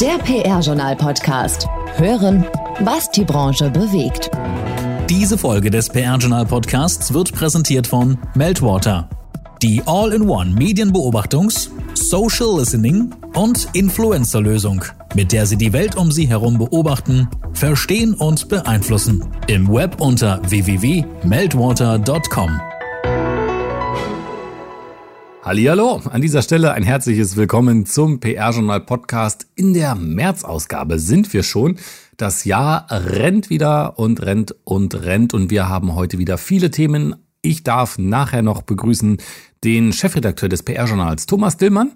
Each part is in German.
Der PR-Journal-Podcast. Hören, was die Branche bewegt. Diese Folge des PR-Journal-Podcasts wird präsentiert von Meltwater. Die All-in-One Medienbeobachtungs-, Social Listening und Influencer-Lösung, mit der Sie die Welt um Sie herum beobachten, verstehen und beeinflussen. Im Web unter www.meltwater.com. Hallo, an dieser Stelle ein herzliches Willkommen zum PR-Journal Podcast. In der März-Ausgabe sind wir schon. Das Jahr rennt wieder und rennt und rennt und wir haben heute wieder viele Themen. Ich darf nachher noch begrüßen den Chefredakteur des PR-Journals Thomas Dillmann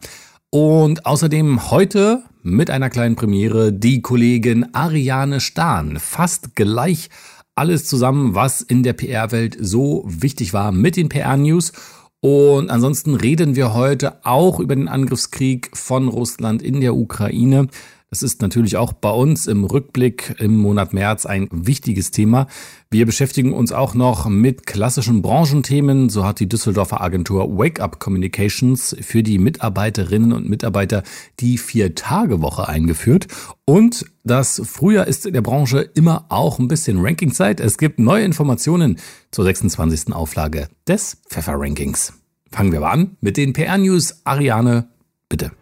und außerdem heute mit einer kleinen Premiere die Kollegin Ariane Stahn. Fast gleich alles zusammen, was in der PR-Welt so wichtig war mit den PR-News. Und ansonsten reden wir heute auch über den Angriffskrieg von Russland in der Ukraine. Das ist natürlich auch bei uns im Rückblick im Monat März ein wichtiges Thema. Wir beschäftigen uns auch noch mit klassischen Branchenthemen. So hat die Düsseldorfer Agentur Wake Up Communications für die Mitarbeiterinnen und Mitarbeiter die Vier-Tage-Woche eingeführt. Und das Frühjahr ist in der Branche immer auch ein bisschen Rankingzeit. Es gibt neue Informationen zur 26. Auflage des Pfeffer-Rankings. Fangen wir aber an mit den PR-News. Ariane, bitte.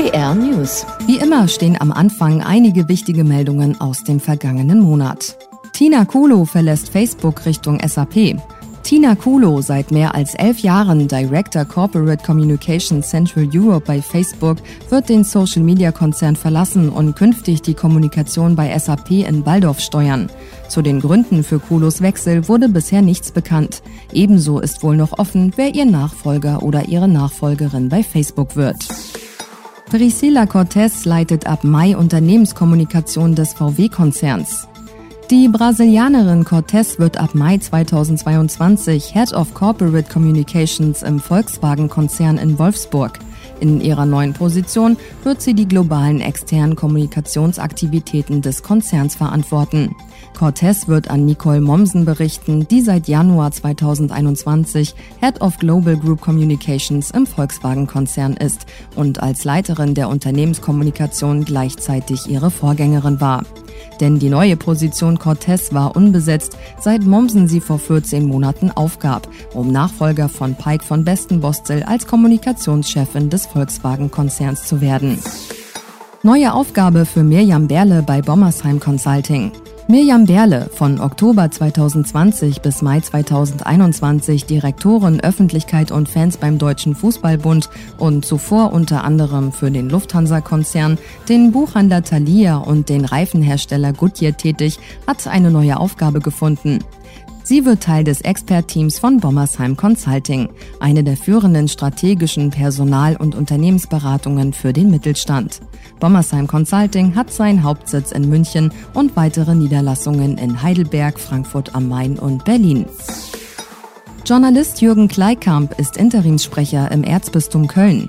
PR News. Wie immer stehen am Anfang einige wichtige Meldungen aus dem vergangenen Monat. Tina Kulo verlässt Facebook Richtung SAP. Tina Kulo, seit mehr als elf Jahren Director Corporate Communication Central Europe bei Facebook, wird den Social-Media-Konzern verlassen und künftig die Kommunikation bei SAP in Waldorf steuern. Zu den Gründen für Kulos Wechsel wurde bisher nichts bekannt. Ebenso ist wohl noch offen, wer ihr Nachfolger oder ihre Nachfolgerin bei Facebook wird. Priscilla Cortez leitet ab Mai Unternehmenskommunikation des VW-Konzerns. Die Brasilianerin Cortez wird ab Mai 2022 Head of Corporate Communications im Volkswagen-Konzern in Wolfsburg. In ihrer neuen Position wird sie die globalen externen Kommunikationsaktivitäten des Konzerns verantworten. Cortez wird an Nicole Mommsen berichten, die seit Januar 2021 Head of Global Group Communications im Volkswagen-Konzern ist und als Leiterin der Unternehmenskommunikation gleichzeitig ihre Vorgängerin war. Denn die neue Position Cortez war unbesetzt, seit Mommsen sie vor 14 Monaten aufgab, um Nachfolger von Pike von Bestenbostel als Kommunikationschefin des Volkswagen-Konzerns zu werden. Neue Aufgabe für Mirjam Berle bei Bommersheim Consulting. Mirjam Berle, von Oktober 2020 bis Mai 2021 Direktorin Öffentlichkeit und Fans beim Deutschen Fußballbund und zuvor unter anderem für den Lufthansa-Konzern, den Buchhandler Thalia und den Reifenhersteller Goodyear tätig, hat eine neue Aufgabe gefunden. Sie wird Teil des Expertteams von Bommersheim Consulting, eine der führenden strategischen Personal- und Unternehmensberatungen für den Mittelstand. Bommersheim Consulting hat seinen Hauptsitz in München und weitere Niederlassungen in Heidelberg, Frankfurt am Main und Berlin. Journalist Jürgen Kleikamp ist Interimssprecher im Erzbistum Köln.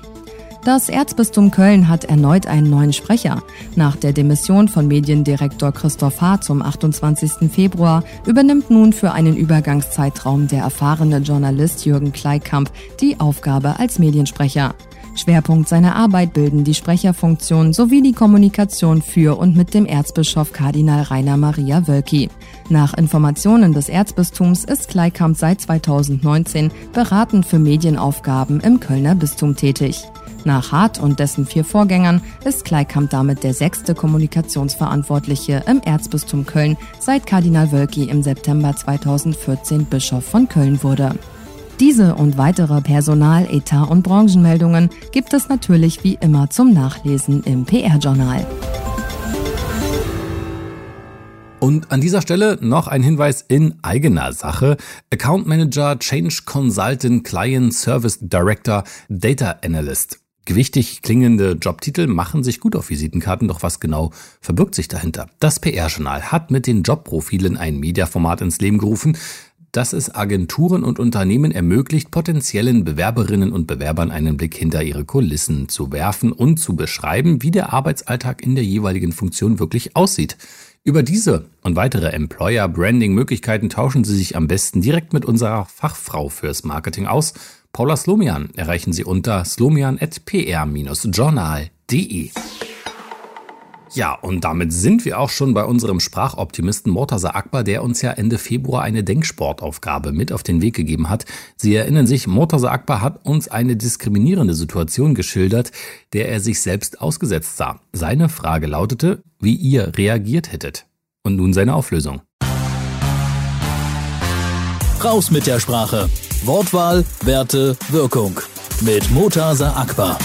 Das Erzbistum Köln hat erneut einen neuen Sprecher. Nach der Demission von Mediendirektor Christoph Haar zum 28. Februar übernimmt nun für einen Übergangszeitraum der erfahrene Journalist Jürgen Kleikamp die Aufgabe als Mediensprecher. Schwerpunkt seiner Arbeit bilden die Sprecherfunktion sowie die Kommunikation für und mit dem Erzbischof Kardinal Rainer Maria Wölki. Nach Informationen des Erzbistums ist Kleikamp seit 2019 beratend für Medienaufgaben im Kölner Bistum tätig. Nach Hart und dessen vier Vorgängern ist Kleikamp damit der sechste Kommunikationsverantwortliche im Erzbistum Köln, seit Kardinal Wölki im September 2014 Bischof von Köln wurde. Diese und weitere Personal-, Etat- und Branchenmeldungen gibt es natürlich wie immer zum Nachlesen im PR-Journal. Und an dieser Stelle noch ein Hinweis in eigener Sache. Account Manager, Change Consultant, Client Service Director, Data Analyst. Gewichtig klingende Jobtitel machen sich gut auf Visitenkarten, doch was genau verbirgt sich dahinter? Das PR-Journal hat mit den Jobprofilen ein Mediaformat ins Leben gerufen, das es Agenturen und Unternehmen ermöglicht, potenziellen Bewerberinnen und Bewerbern einen Blick hinter ihre Kulissen zu werfen und zu beschreiben, wie der Arbeitsalltag in der jeweiligen Funktion wirklich aussieht. Über diese und weitere Employer-Branding-Möglichkeiten tauschen Sie sich am besten direkt mit unserer Fachfrau fürs Marketing aus Paula Slomian erreichen Sie unter slomian.pr-journal.de. Ja, und damit sind wir auch schon bei unserem Sprachoptimisten Mortaza Akbar, der uns ja Ende Februar eine Denksportaufgabe mit auf den Weg gegeben hat. Sie erinnern sich, Mortaza Akbar hat uns eine diskriminierende Situation geschildert, der er sich selbst ausgesetzt sah. Seine Frage lautete, wie ihr reagiert hättet. Und nun seine Auflösung. Raus mit der Sprache. Wortwahl, Werte, Wirkung. Mit Mortaza Akbar.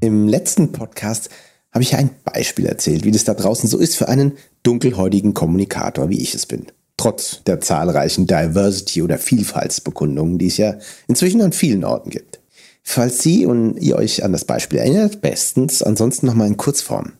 Im letzten Podcast habe ich ein Beispiel erzählt, wie das da draußen so ist für einen dunkelhäutigen Kommunikator, wie ich es bin. Trotz der zahlreichen Diversity- oder Vielfaltsbekundungen, die es ja inzwischen an vielen Orten gibt. Falls Sie und ihr euch an das Beispiel erinnert, bestens, ansonsten nochmal in Kurzform.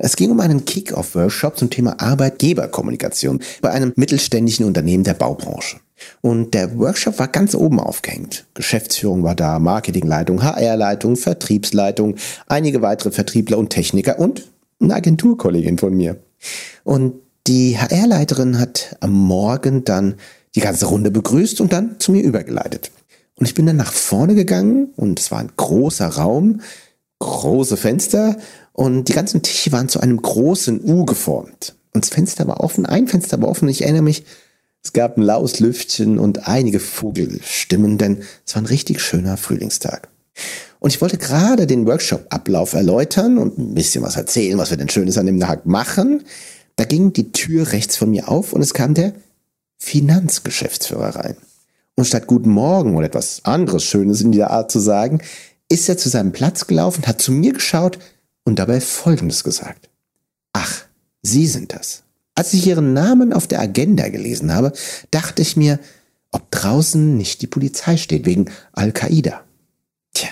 Es ging um einen Kick-Off-Workshop zum Thema Arbeitgeberkommunikation bei einem mittelständischen Unternehmen der Baubranche. Und der Workshop war ganz oben aufgehängt. Geschäftsführung war da, Marketingleitung, HR-Leitung, Vertriebsleitung, einige weitere Vertriebler und Techniker und eine Agenturkollegin von mir. Und die HR-Leiterin hat am Morgen dann die ganze Runde begrüßt und dann zu mir übergeleitet. Und ich bin dann nach vorne gegangen und es war ein großer Raum, große Fenster und die ganzen Tische waren zu einem großen U geformt. Und das Fenster war offen, ein Fenster war offen. Ich erinnere mich, es gab ein laues Lüftchen und einige Vogelstimmen, denn es war ein richtig schöner Frühlingstag. Und ich wollte gerade den Workshop-Ablauf erläutern und ein bisschen was erzählen, was wir denn Schönes an dem Tag machen. Da ging die Tür rechts von mir auf und es kam der Finanzgeschäftsführer rein. Und statt Guten Morgen oder etwas anderes Schönes in dieser Art zu sagen, ist er zu seinem Platz gelaufen, hat zu mir geschaut und dabei Folgendes gesagt. Ach, Sie sind das. Als ich Ihren Namen auf der Agenda gelesen habe, dachte ich mir, ob draußen nicht die Polizei steht wegen Al-Qaida. Tja,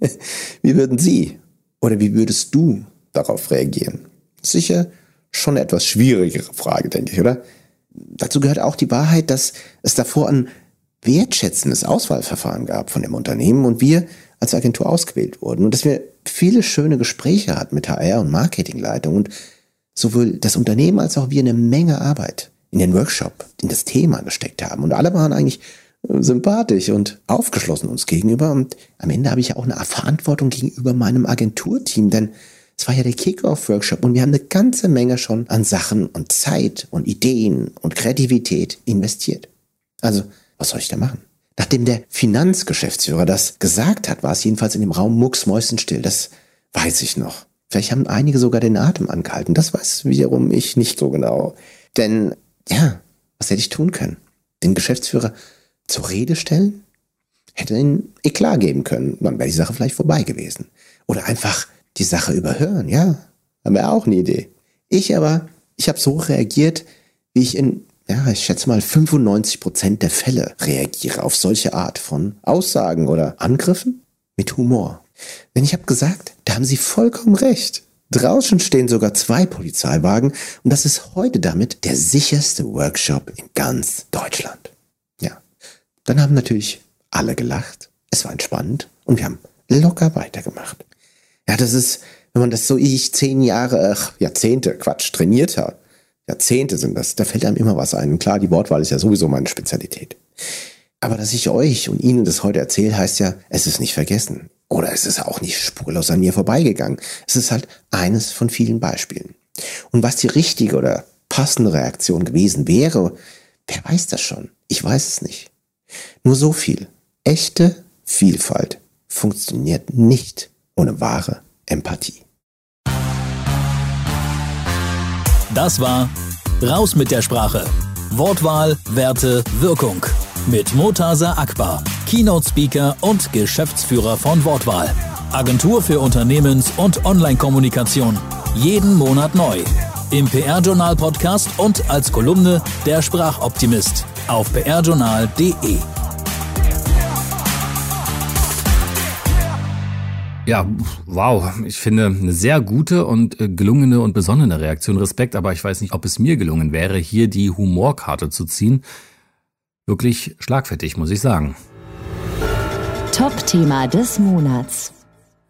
wie würden Sie oder wie würdest du darauf reagieren? Sicher schon eine etwas schwierigere Frage, denke ich, oder? Dazu gehört auch die Wahrheit, dass es davor ein wertschätzendes Auswahlverfahren gab von dem Unternehmen und wir als Agentur ausgewählt wurden und dass wir viele schöne Gespräche hatten mit HR und Marketingleitung und sowohl das Unternehmen als auch wir eine Menge Arbeit in den Workshop, in das Thema gesteckt haben und alle waren eigentlich äh, sympathisch und aufgeschlossen uns gegenüber und am Ende habe ich ja auch eine Verantwortung gegenüber meinem Agenturteam, denn es war ja der Kick-Off-Workshop und wir haben eine ganze Menge schon an Sachen und Zeit und Ideen und Kreativität investiert. Also, was soll ich da machen? Nachdem der Finanzgeschäftsführer das gesagt hat, war es jedenfalls in dem Raum mucksmäusenstill. Das weiß ich noch. Vielleicht haben einige sogar den Atem angehalten. Das weiß wiederum ich nicht so genau. Denn, ja, was hätte ich tun können? Den Geschäftsführer zur Rede stellen? Hätte ihn Eklat geben können. Dann wäre die Sache vielleicht vorbei gewesen. Oder einfach die Sache überhören, ja. Wäre auch eine Idee. Ich aber, ich habe so reagiert, wie ich in ja, ich schätze mal 95 Prozent der Fälle reagiere auf solche Art von Aussagen oder Angriffen mit Humor. Denn ich habe gesagt, da haben Sie vollkommen recht. Draußen stehen sogar zwei Polizeiwagen und das ist heute damit der sicherste Workshop in ganz Deutschland. Ja, dann haben natürlich alle gelacht. Es war entspannend und wir haben locker weitergemacht. Ja, das ist, wenn man das so ich zehn Jahre, ach, Jahrzehnte, Quatsch, trainiert hat, Jahrzehnte sind das. Da fällt einem immer was ein. Klar, die Wortwahl ist ja sowieso meine Spezialität. Aber dass ich euch und Ihnen das heute erzähle, heißt ja, es ist nicht vergessen. Oder es ist auch nicht spurlos an mir vorbeigegangen. Es ist halt eines von vielen Beispielen. Und was die richtige oder passende Reaktion gewesen wäre, wer weiß das schon? Ich weiß es nicht. Nur so viel. Echte Vielfalt funktioniert nicht ohne wahre Empathie. Das war Raus mit der Sprache. Wortwahl, Werte, Wirkung. Mit Motasa Akbar, Keynote-Speaker und Geschäftsführer von Wortwahl. Agentur für Unternehmens- und Online-Kommunikation. Jeden Monat neu. Im PR-Journal-Podcast und als Kolumne der Sprachoptimist auf prjournal.de. Ja, wow. Ich finde eine sehr gute und äh, gelungene und besonnene Reaktion. Respekt, aber ich weiß nicht, ob es mir gelungen wäre, hier die Humorkarte zu ziehen. Wirklich schlagfertig, muss ich sagen. Top-Thema des Monats.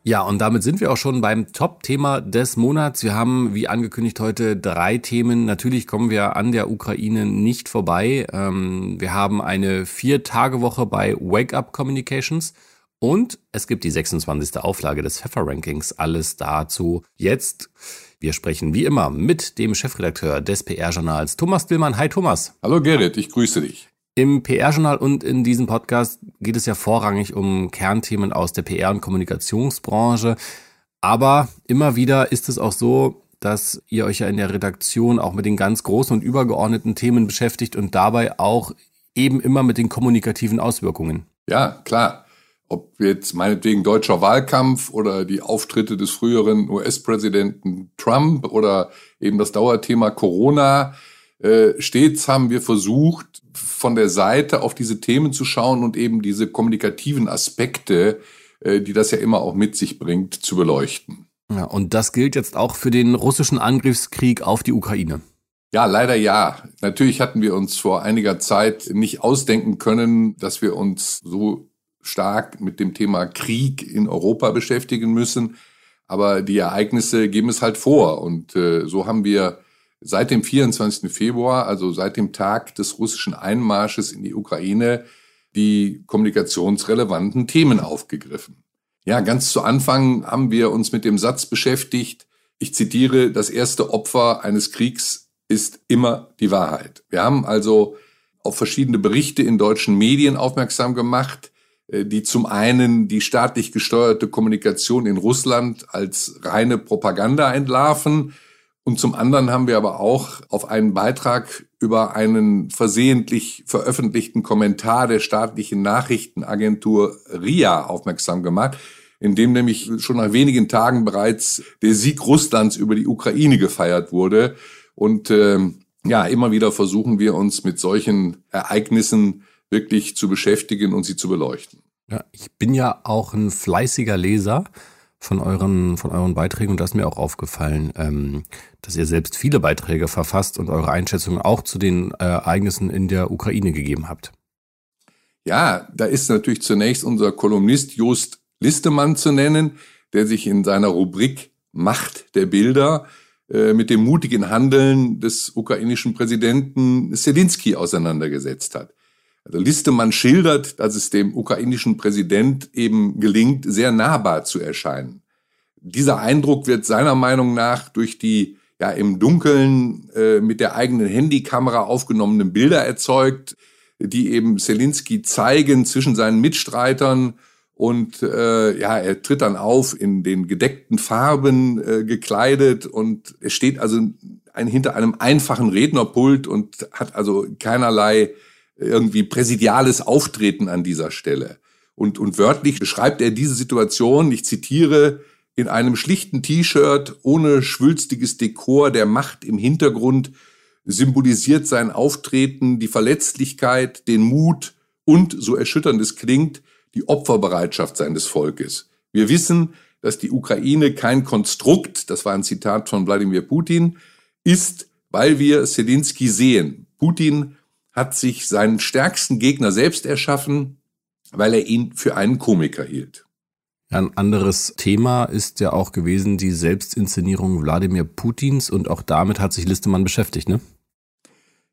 Ja, und damit sind wir auch schon beim Top-Thema des Monats. Wir haben, wie angekündigt, heute drei Themen. Natürlich kommen wir an der Ukraine nicht vorbei. Ähm, wir haben eine Vier-Tage-Woche bei Wake Up Communications Und es gibt die 26. Auflage des Pfeffer-Rankings. Alles dazu jetzt. Wir sprechen wie immer mit dem Chefredakteur des PR-Journals, Thomas Dillmann. Hi Thomas. Hallo Gerrit, ich grüße dich. Im PR-Journal und in diesem Podcast geht es ja vorrangig um Kernthemen aus der PR- und Kommunikationsbranche. Aber immer wieder ist es auch so, dass ihr euch ja in der Redaktion auch mit den ganz großen und übergeordneten Themen beschäftigt und dabei auch eben immer mit den kommunikativen Auswirkungen. Ja, klar. Ob jetzt meinetwegen deutscher Wahlkampf oder die Auftritte des früheren US-Präsidenten Trump oder eben das Dauerthema Corona. Äh, stets haben wir versucht, von der Seite auf diese Themen zu schauen und eben diese kommunikativen Aspekte, äh, die das ja immer auch mit sich bringt, zu beleuchten. Ja, und das gilt jetzt auch für den russischen Angriffskrieg auf die Ukraine. Ja, leider ja. Natürlich hatten wir uns vor einiger Zeit nicht ausdenken können, dass wir uns so stark mit dem Thema Krieg in Europa beschäftigen müssen. Aber die Ereignisse geben es halt vor. Und äh, so haben wir seit dem 24. Februar, also seit dem Tag des russischen Einmarsches in die Ukraine, die kommunikationsrelevanten Themen aufgegriffen. Ja, ganz zu Anfang haben wir uns mit dem Satz beschäftigt, ich zitiere, das erste Opfer eines Kriegs ist immer die Wahrheit. Wir haben also auf verschiedene Berichte in deutschen Medien aufmerksam gemacht, die zum einen die staatlich gesteuerte Kommunikation in Russland als reine Propaganda entlarven. Und zum anderen haben wir aber auch auf einen Beitrag über einen versehentlich veröffentlichten Kommentar der staatlichen Nachrichtenagentur RIA aufmerksam gemacht, in dem nämlich schon nach wenigen Tagen bereits der Sieg Russlands über die Ukraine gefeiert wurde. Und äh, ja, immer wieder versuchen wir uns mit solchen Ereignissen wirklich zu beschäftigen und sie zu beleuchten. Ja, ich bin ja auch ein fleißiger Leser von euren, von euren Beiträgen und da ist mir auch aufgefallen, ähm, dass ihr selbst viele Beiträge verfasst und eure Einschätzungen auch zu den äh, Ereignissen in der Ukraine gegeben habt. Ja, da ist natürlich zunächst unser Kolumnist Just Listemann zu nennen, der sich in seiner Rubrik Macht der Bilder äh, mit dem mutigen Handeln des ukrainischen Präsidenten Zelensky auseinandergesetzt hat. Also Listemann schildert, dass es dem ukrainischen Präsident eben gelingt, sehr nahbar zu erscheinen. Dieser Eindruck wird seiner Meinung nach durch die ja im Dunkeln äh, mit der eigenen Handykamera aufgenommenen Bilder erzeugt, die eben Zelensky zeigen zwischen seinen Mitstreitern und äh, ja, er tritt dann auf in den gedeckten Farben äh, gekleidet und er steht also ein, hinter einem einfachen Rednerpult und hat also keinerlei irgendwie präsidiales Auftreten an dieser Stelle. Und, und wörtlich beschreibt er diese Situation, ich zitiere, in einem schlichten T-Shirt ohne schwülstiges Dekor der Macht im Hintergrund symbolisiert sein Auftreten die Verletzlichkeit, den Mut und, so erschütternd es klingt, die Opferbereitschaft seines Volkes. Wir wissen, dass die Ukraine kein Konstrukt, das war ein Zitat von Wladimir Putin, ist, weil wir Zelensky sehen. Putin hat sich seinen stärksten Gegner selbst erschaffen, weil er ihn für einen Komiker hielt. Ein anderes Thema ist ja auch gewesen die Selbstinszenierung Wladimir Putins und auch damit hat sich Listemann beschäftigt, ne?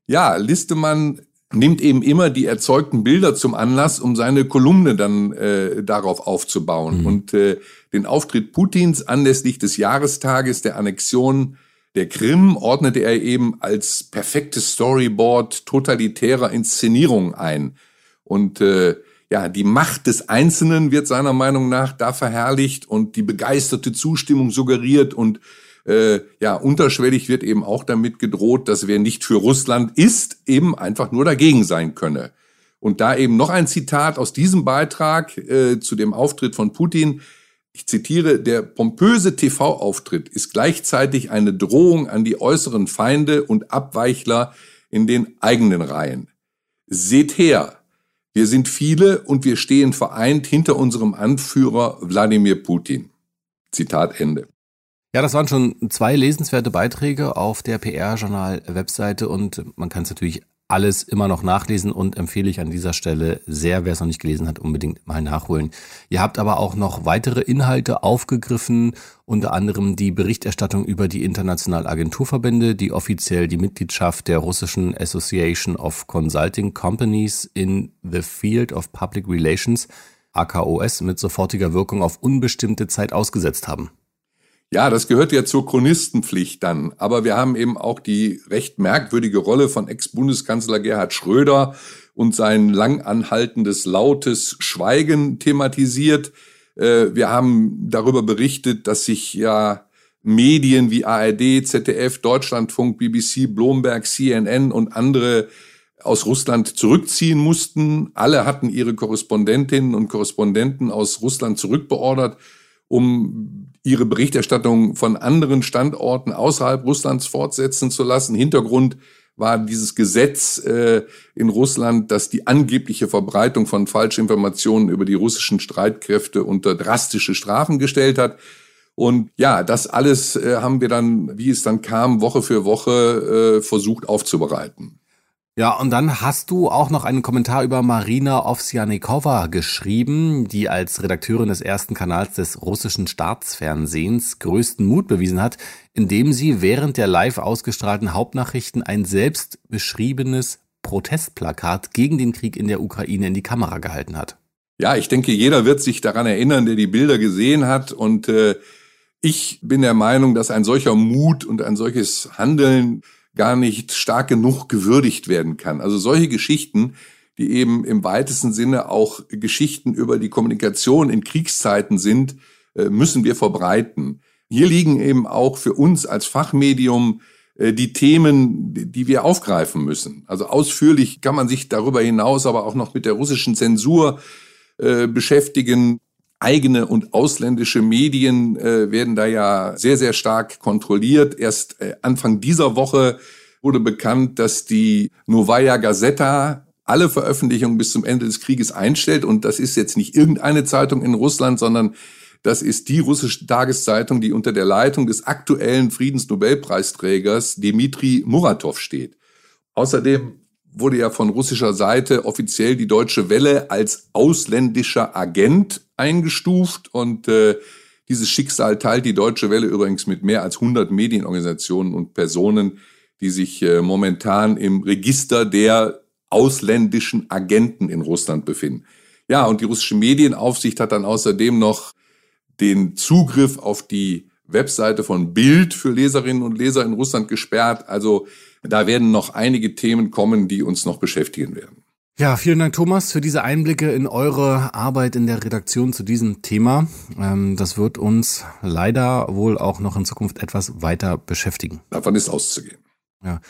Ja, Listemann nimmt eben immer die erzeugten Bilder zum Anlass, um seine Kolumne dann äh, darauf aufzubauen. Mhm. Und äh, den Auftritt Putins anlässlich des Jahrestages der Annexion der Krim ordnete er eben als perfektes Storyboard totalitärer Inszenierung ein. Und äh, ja, die Macht des Einzelnen wird seiner Meinung nach da verherrlicht und die begeisterte Zustimmung suggeriert und äh, ja, unterschwellig wird eben auch damit gedroht, dass wer nicht für Russland ist, eben einfach nur dagegen sein könne. Und da eben noch ein Zitat aus diesem Beitrag äh, zu dem Auftritt von Putin. Ich zitiere, der pompöse TV-Auftritt ist gleichzeitig eine Drohung an die äußeren Feinde und Abweichler in den eigenen Reihen. Seht her, wir sind viele und wir stehen vereint hinter unserem Anführer Wladimir Putin. Zitat Ende. Ja, das waren schon zwei lesenswerte Beiträge auf der PR-Journal-Webseite und man kann es natürlich alles immer noch nachlesen und empfehle ich an dieser Stelle sehr, wer es noch nicht gelesen hat, unbedingt mal nachholen. Ihr habt aber auch noch weitere Inhalte aufgegriffen, unter anderem die Berichterstattung über die internationalen Agenturverbände, die offiziell die Mitgliedschaft der russischen Association of Consulting Companies in the Field of Public Relations AKOS mit sofortiger Wirkung auf unbestimmte Zeit ausgesetzt haben. Ja, das gehört ja zur Chronistenpflicht dann. Aber wir haben eben auch die recht merkwürdige Rolle von Ex-Bundeskanzler Gerhard Schröder und sein lang anhaltendes lautes Schweigen thematisiert. Äh, wir haben darüber berichtet, dass sich ja Medien wie ARD, ZDF, Deutschlandfunk, BBC, Bloomberg, CNN und andere aus Russland zurückziehen mussten. Alle hatten ihre Korrespondentinnen und Korrespondenten aus Russland zurückbeordert, um ihre Berichterstattung von anderen Standorten außerhalb Russlands fortsetzen zu lassen. Hintergrund war dieses Gesetz äh, in Russland, das die angebliche Verbreitung von Falschinformationen über die russischen Streitkräfte unter drastische Strafen gestellt hat. Und ja, das alles äh, haben wir dann, wie es dann kam, Woche für Woche äh, versucht aufzubereiten. Ja, und dann hast du auch noch einen Kommentar über Marina Ovsjanikova geschrieben, die als Redakteurin des ersten Kanals des russischen Staatsfernsehens größten Mut bewiesen hat, indem sie während der live ausgestrahlten Hauptnachrichten ein selbst beschriebenes Protestplakat gegen den Krieg in der Ukraine in die Kamera gehalten hat. Ja, ich denke, jeder wird sich daran erinnern, der die Bilder gesehen hat und äh ich bin der Meinung, dass ein solcher Mut und ein solches Handeln gar nicht stark genug gewürdigt werden kann. Also solche Geschichten, die eben im weitesten Sinne auch Geschichten über die Kommunikation in Kriegszeiten sind, äh, müssen wir verbreiten. Hier liegen eben auch für uns als Fachmedium äh, die Themen, die wir aufgreifen müssen. Also ausführlich kann man sich darüber hinaus aber auch noch mit der russischen Zensur äh, beschäftigen eigene und ausländische Medien äh, werden da ja sehr, sehr stark kontrolliert. Erst äh, Anfang dieser Woche wurde bekannt, dass die Novaya Gazeta alle Veröffentlichungen bis zum Ende des Krieges einstellt. Und das ist jetzt nicht irgendeine Zeitung in Russland, sondern das ist die russische Tageszeitung, die unter der Leitung des aktuellen Friedensnobelpreisträgers Dmitri Muratov steht. Außerdem wurde ja von russischer Seite offiziell die Deutsche Welle als ausländischer Agent eingestuft und äh, dieses Schicksal teilt die Deutsche Welle übrigens mit mehr als 100 Medienorganisationen und Personen, die sich äh, momentan im Register der ausländischen Agenten in Russland befinden. Ja, und die russische Medienaufsicht hat dann außerdem noch den Zugriff auf die Webseite von Bild für Leserinnen und Leser in Russland gesperrt. Also da werden noch einige Themen kommen, die uns noch beschäftigen werden. Ja, vielen Dank, Thomas, für diese Einblicke in eure Arbeit in der Redaktion zu diesem Thema. Ähm, das wird uns leider wohl auch noch in Zukunft etwas weiter beschäftigen. Davon ist auszugehen. Ja.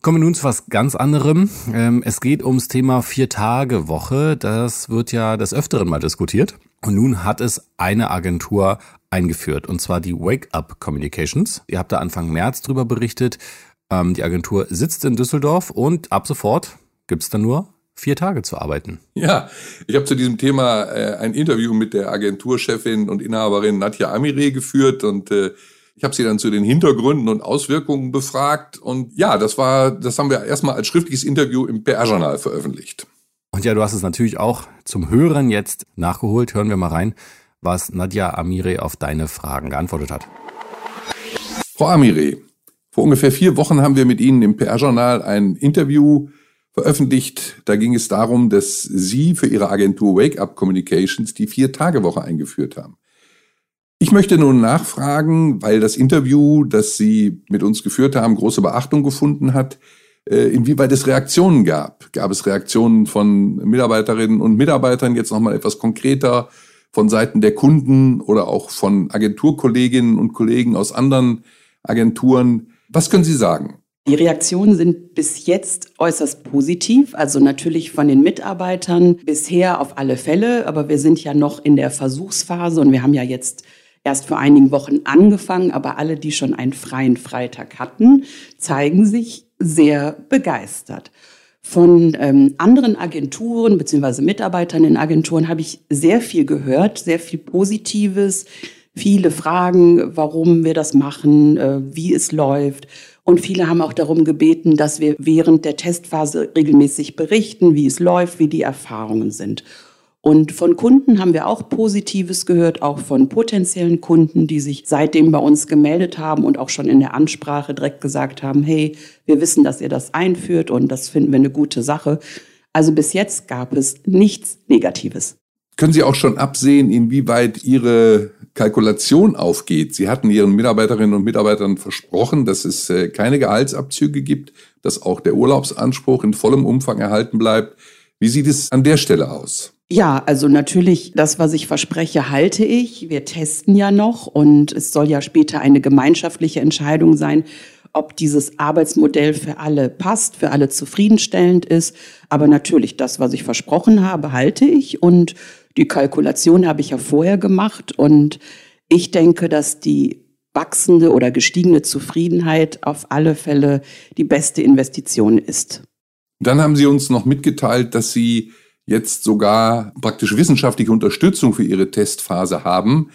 Kommen wir nun zu was ganz anderem. Ähm, es geht ums Thema Vier-Tage-Woche. Das wird ja des Öfteren mal diskutiert. Und nun hat es eine Agentur eingeführt, und zwar die Wake Up Communications. Ihr habt da Anfang März drüber berichtet. Ähm, die Agentur sitzt in Düsseldorf und ab sofort gibt's dann nur vier Tage zu arbeiten. Ja, ich habe zu diesem Thema äh, ein Interview mit der Agenturchefin und Inhaberin Nadja Amire geführt und äh, ich habe sie dann zu den Hintergründen und Auswirkungen befragt und ja, das war, das haben wir erstmal als schriftliches Interview im PR-Journal veröffentlicht. Und ja, du hast es natürlich auch zum Hören jetzt nachgeholt. Hören wir mal rein, was Nadja Amire auf deine Fragen geantwortet hat. Frau Amire, vor ungefähr vier Wochen haben wir mit Ihnen im PR-Journal ein Interview veröffentlicht. Da ging es darum, dass Sie für Ihre Agentur Wake Up Communications die Vier-Tage-Woche eingeführt haben. Ich möchte nun nachfragen, weil das Interview, das Sie mit uns geführt haben, große Beachtung gefunden hat, äh, inwieweit es Reaktionen gab. Gab es Reaktionen von Mitarbeiterinnen und Mitarbeitern, jetzt nochmal etwas konkreter, von Seiten der Kunden oder auch von Agenturkolleginnen und Kollegen aus anderen Agenturen. Was können Sie sagen? Die Reaktionen sind bis jetzt äußerst positiv, also natürlich von den Mitarbeitern bisher auf alle Fälle, aber wir sind ja noch in der Versuchsphase und wir haben ja jetzt erst vor einigen Wochen angefangen, aber alle, die schon einen freien Freitag hatten, zeigen sich sehr begeistert. Von ähm, anderen Agenturen bzw. Mitarbeitern in Agenturen habe ich sehr viel gehört, sehr viel Positives, viele Fragen, warum wir das machen, äh, wie es läuft. Und viele haben auch darum gebeten, dass wir während der Testphase regelmäßig berichten, wie es läuft, wie die Erfahrungen sind. Und von Kunden haben wir auch Positives gehört, auch von potenziellen Kunden, die sich seitdem bei uns gemeldet haben und auch schon in der Ansprache direkt gesagt haben, hey, wir wissen, dass ihr das einführt und das finden wir eine gute Sache. Also bis jetzt gab es nichts Negatives. Können Sie auch schon absehen, inwieweit Ihre Kalkulation aufgeht? Sie hatten Ihren Mitarbeiterinnen und Mitarbeitern versprochen, dass es äh, keine Gehaltsabzüge gibt, dass auch der Urlaubsanspruch in vollem Umfang erhalten bleibt. Wie sieht es an der Stelle aus? Ja, also natürlich, das, was ich verspreche, halte ich. Wir testen ja noch und es soll ja später eine gemeinschaftliche Entscheidung sein, ob dieses Arbeitsmodell für alle passt, für alle zufriedenstellend ist. Aber natürlich, das, was ich versprochen habe, halte ich. Und die Kalkulation habe ich ja vorher gemacht. Und ich denke, dass die wachsende oder gestiegene Zufriedenheit auf alle Fälle die beste Investition ist. Dann haben Sie uns noch mitgeteilt, dass Sie jetzt sogar praktisch wissenschaftliche Unterstützung für Ihre Testphase haben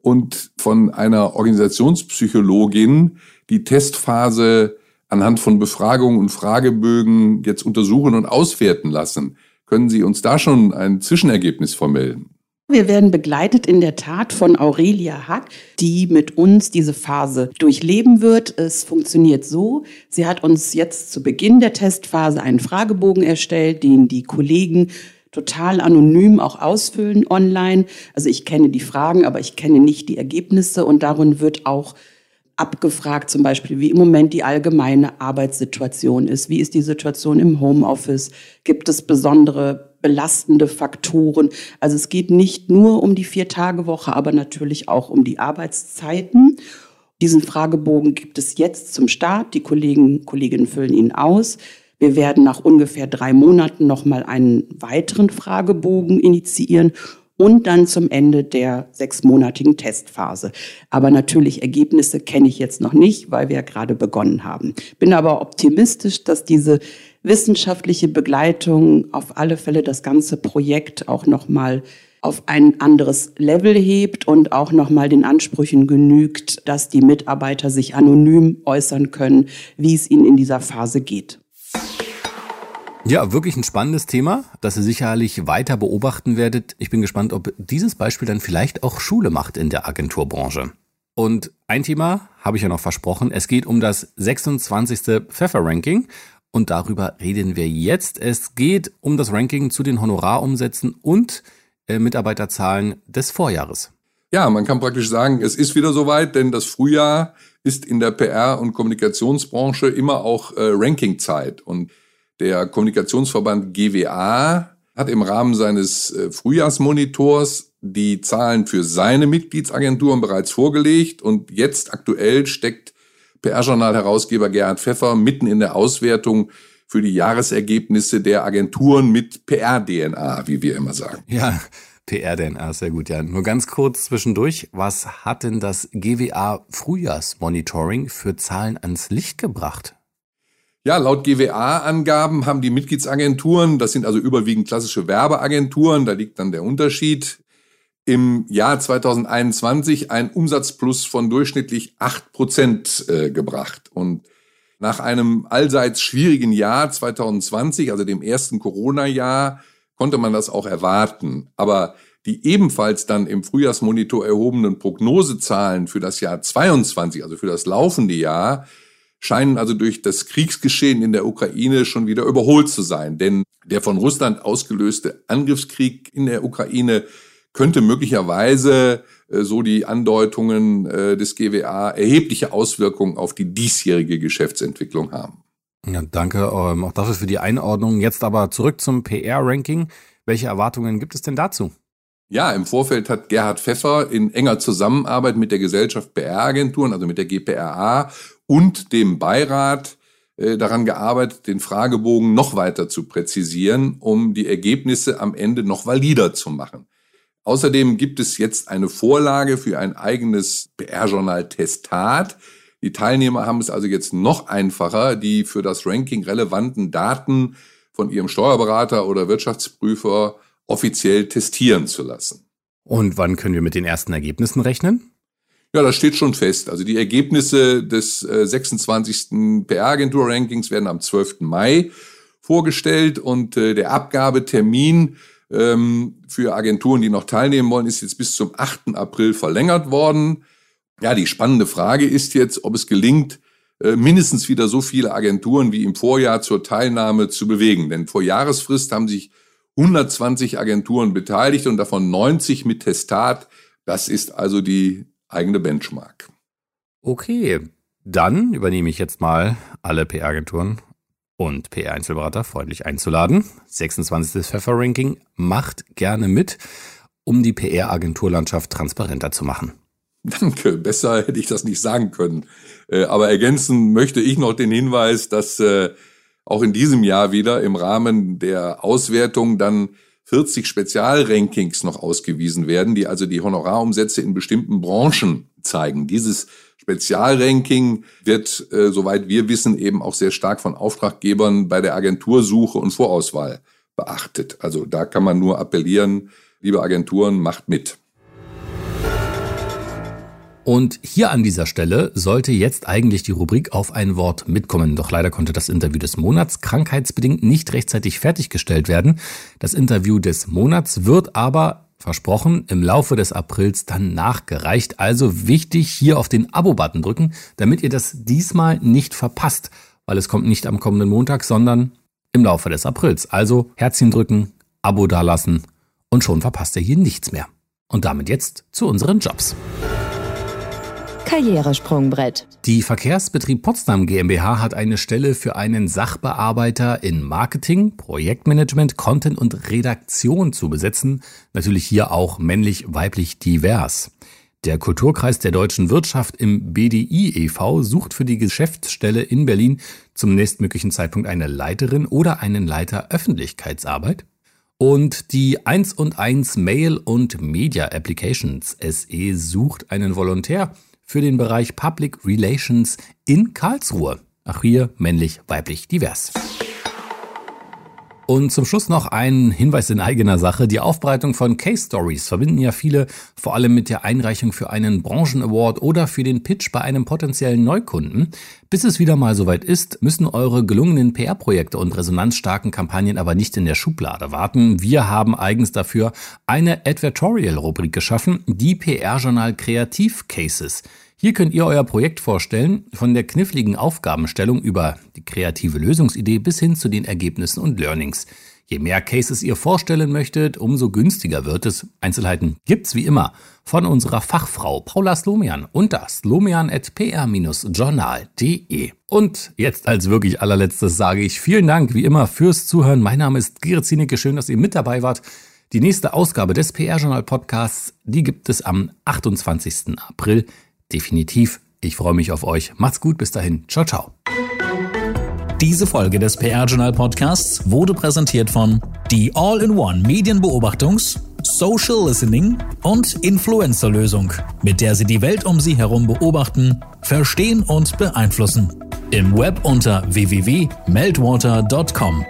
und von einer Organisationspsychologin die Testphase anhand von Befragungen und Fragebögen jetzt untersuchen und auswerten lassen. Können Sie uns da schon ein Zwischenergebnis vermelden? Wir werden begleitet in der Tat von Aurelia Hack, die mit uns diese Phase durchleben wird. Es funktioniert so. Sie hat uns jetzt zu Beginn der Testphase einen Fragebogen erstellt, den die Kollegen total anonym auch ausfüllen online. Also ich kenne die Fragen, aber ich kenne nicht die Ergebnisse und darin wird auch abgefragt, zum Beispiel, wie im Moment die allgemeine Arbeitssituation ist. Wie ist die Situation im Homeoffice? Gibt es besondere belastende Faktoren? Also es geht nicht nur um die Vier-Tage-Woche, aber natürlich auch um die Arbeitszeiten. Diesen Fragebogen gibt es jetzt zum Start. Die Kollegen, Kolleginnen füllen ihn aus. Wir werden nach ungefähr drei Monaten nochmal einen weiteren Fragebogen initiieren und dann zum Ende der sechsmonatigen Testphase. Aber natürlich Ergebnisse kenne ich jetzt noch nicht, weil wir ja gerade begonnen haben. Bin aber optimistisch, dass diese wissenschaftliche Begleitung auf alle Fälle das ganze Projekt auch nochmal auf ein anderes Level hebt und auch nochmal den Ansprüchen genügt, dass die Mitarbeiter sich anonym äußern können, wie es ihnen in dieser Phase geht. Ja, wirklich ein spannendes Thema, das ihr sicherlich weiter beobachten werdet. Ich bin gespannt, ob dieses Beispiel dann vielleicht auch Schule macht in der Agenturbranche. Und ein Thema habe ich ja noch versprochen. Es geht um das 26. Pfeffer-Ranking. Und darüber reden wir jetzt. Es geht um das Ranking zu den Honorarumsätzen und äh, Mitarbeiterzahlen des Vorjahres. Ja, man kann praktisch sagen, es ist wieder soweit, denn das Frühjahr ist in der PR- und Kommunikationsbranche immer auch äh, Rankingzeit. Und der Kommunikationsverband GWA hat im Rahmen seines äh, Frühjahrsmonitors die Zahlen für seine Mitgliedsagenturen bereits vorgelegt und jetzt aktuell steckt PR-Journal-Herausgeber Gerhard Pfeffer mitten in der Auswertung für die Jahresergebnisse der Agenturen mit PR-DNA, wie wir immer sagen. Ja, PR-DNA, sehr gut, ja. Nur ganz kurz zwischendurch, was hat denn das GWA Frühjahrsmonitoring für Zahlen ans Licht gebracht? Ja, laut GWA-Angaben haben die Mitgliedsagenturen, das sind also überwiegend klassische Werbeagenturen, da liegt dann der Unterschied, im Jahr 2021 ein Umsatzplus von durchschnittlich acht Prozent äh, gebracht. Und nach einem allseits schwierigen Jahr 2020, also dem ersten Corona-Jahr, konnte man das auch erwarten. Aber die ebenfalls dann im Frühjahrsmonitor erhobenen Prognosezahlen für das Jahr 22, also für das laufende Jahr, scheinen also durch das Kriegsgeschehen in der Ukraine schon wieder überholt zu sein. Denn der von Russland ausgelöste Angriffskrieg in der Ukraine könnte möglicherweise, äh, so die Andeutungen äh, des GWA, erhebliche Auswirkungen auf die diesjährige Geschäftsentwicklung haben. Ja, danke ähm, auch dafür für die Einordnung. Jetzt aber zurück zum PR-Ranking. Welche Erwartungen gibt es denn dazu? Ja, im Vorfeld hat Gerhard Pfeffer in enger Zusammenarbeit mit der Gesellschaft PR-Agenturen, also mit der GPRA und dem Beirat äh, daran gearbeitet, den Fragebogen noch weiter zu präzisieren, um die Ergebnisse am Ende noch valider zu machen. Außerdem gibt es jetzt eine Vorlage für ein eigenes PR-Journal Testat. Die Teilnehmer haben es also jetzt noch einfacher, die für das Ranking relevanten Daten von ihrem Steuerberater oder Wirtschaftsprüfer offiziell testieren zu lassen. Und wann können wir mit den ersten Ergebnissen rechnen? Ja, das steht schon fest. Also die Ergebnisse des äh, 26. PR-Agentur-Rankings werden am 12. Mai vorgestellt und äh, der Abgabetermin ähm, für Agenturen, die noch teilnehmen wollen, ist jetzt bis zum 8. April verlängert worden. Ja, die spannende Frage ist jetzt, ob es gelingt, äh, mindestens wieder so viele Agenturen wie im Vorjahr zur Teilnahme zu bewegen. Denn vor Jahresfrist haben sich 120 Agenturen beteiligt und davon 90 mit Testat. Das ist also die eigene Benchmark. Okay, dann übernehme ich jetzt mal alle PR-Agenturen und PR-Einzelberater freundlich einzuladen. 26. Pfeffer-Ranking macht gerne mit, um die PR-Agenturlandschaft transparenter zu machen. Danke, besser hätte ich das nicht sagen können. Äh, aber ergänzen möchte ich noch den Hinweis, dass äh, auch in diesem Jahr wieder im Rahmen der Auswertung dann 40 Spezialrankings noch ausgewiesen werden, die also die Honorarumsätze in bestimmten Branchen zeigen. Dieses Spezialranking wird, äh, soweit wir wissen, eben auch sehr stark von Auftraggebern bei der Agentursuche und Vorauswahl beachtet. Also da kann man nur appellieren, liebe Agenturen, macht mit. Und hier an dieser Stelle sollte jetzt eigentlich die Rubrik auf ein Wort mitkommen. Doch leider konnte das Interview des Monats krankheitsbedingt nicht rechtzeitig fertiggestellt werden. Das Interview des Monats wird aber versprochen im Laufe des Aprils dann nachgereicht. Also wichtig hier auf den Abo-Button drücken, damit ihr das diesmal nicht verpasst, weil es kommt nicht am kommenden Montag, sondern im Laufe des Aprils. Also Herzchen drücken, Abo dalassen und schon verpasst ihr hier nichts mehr. Und damit jetzt zu unseren Jobs. Karrieresprungbrett. Die Verkehrsbetrieb Potsdam GmbH hat eine Stelle für einen Sachbearbeiter in Marketing, Projektmanagement, Content und Redaktion zu besetzen. Natürlich hier auch männlich-weiblich divers. Der Kulturkreis der deutschen Wirtschaft im BDI e.V. sucht für die Geschäftsstelle in Berlin zum nächstmöglichen Zeitpunkt eine Leiterin oder einen Leiter Öffentlichkeitsarbeit. Und die 1 und 1 Mail und Media Applications SE sucht einen Volontär für den Bereich Public Relations in Karlsruhe. Ach hier männlich, weiblich, divers. Und zum Schluss noch ein Hinweis in eigener Sache. Die Aufbereitung von Case Stories verbinden ja viele vor allem mit der Einreichung für einen Branchen-Award oder für den Pitch bei einem potenziellen Neukunden. Bis es wieder mal soweit ist, müssen eure gelungenen PR-Projekte und resonanzstarken Kampagnen aber nicht in der Schublade warten. Wir haben eigens dafür eine Advertorial-Rubrik geschaffen, die PR-Journal Kreativ Cases. Hier könnt ihr euer Projekt vorstellen, von der kniffligen Aufgabenstellung über die kreative Lösungsidee bis hin zu den Ergebnissen und Learnings. Je mehr Cases ihr vorstellen möchtet, umso günstiger wird es. Einzelheiten gibt's wie immer von unserer Fachfrau Paula Slomian unter slomian.pr-journal.de. Und jetzt als wirklich allerletztes sage ich vielen Dank wie immer fürs Zuhören. Mein Name ist Gerrit Zienicke. Schön, dass ihr mit dabei wart. Die nächste Ausgabe des PR-Journal Podcasts, die gibt es am 28. April definitiv. Ich freue mich auf euch. Macht's gut, bis dahin. Ciao, ciao. Diese Folge des PR Journal Podcasts wurde präsentiert von die All-in-One Medienbeobachtungs-, Social Listening und Influencer Lösung, mit der Sie die Welt um Sie herum beobachten, verstehen und beeinflussen. Im Web unter www.meltwater.com.